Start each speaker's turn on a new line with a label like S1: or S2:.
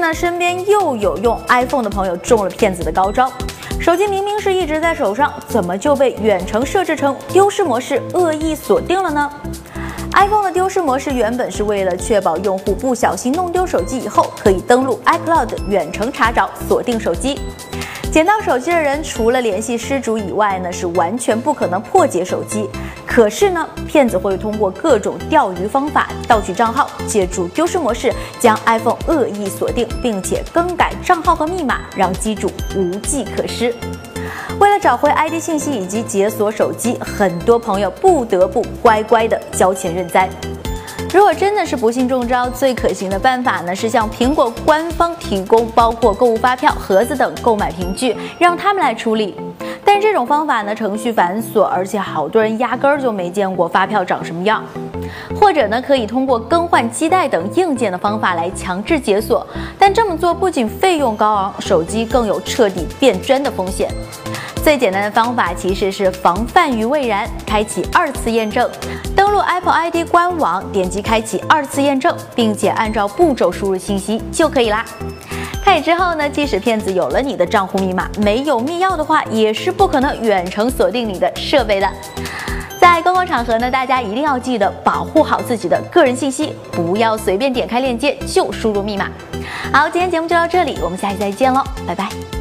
S1: 那，身边又有用 iPhone 的朋友中了骗子的高招。手机明明是一直在手上，怎么就被远程设置成丢失模式，恶意锁定了呢？iPhone 的丢失模式原本是为了确保用户不小心弄丢手机以后，可以登录 iCloud 远程查找锁定手机。捡到手机的人除了联系失主以外呢，是完全不可能破解手机。可是呢，骗子会通过各种钓鱼方法盗取账号，借助丢失模式将 iPhone 恶意锁定，并且更改账号和密码，让机主无计可施。为了找回 ID 信息以及解锁手机，很多朋友不得不乖乖的交钱认栽。如果真的是不幸中招，最可行的办法呢是向苹果官方提供包括购物发票、盒子等购买凭据，让他们来处理。但这种方法呢程序繁琐，而且好多人压根儿就没见过发票长什么样。或者呢可以通过更换基带等硬件的方法来强制解锁，但这么做不仅费用高昂，手机更有彻底变砖的风险。最简单的方法其实是防范于未然，开启二次验证。登录 Apple ID 官网，点击开启二次验证，并且按照步骤输入信息就可以啦。开启之后呢，即使骗子有了你的账户密码，没有密钥的话，也是不可能远程锁定你的设备的。在公共场合呢，大家一定要记得保护好自己的个人信息，不要随便点开链接就输入密码。好，今天节目就到这里，我们下期再见喽，拜拜。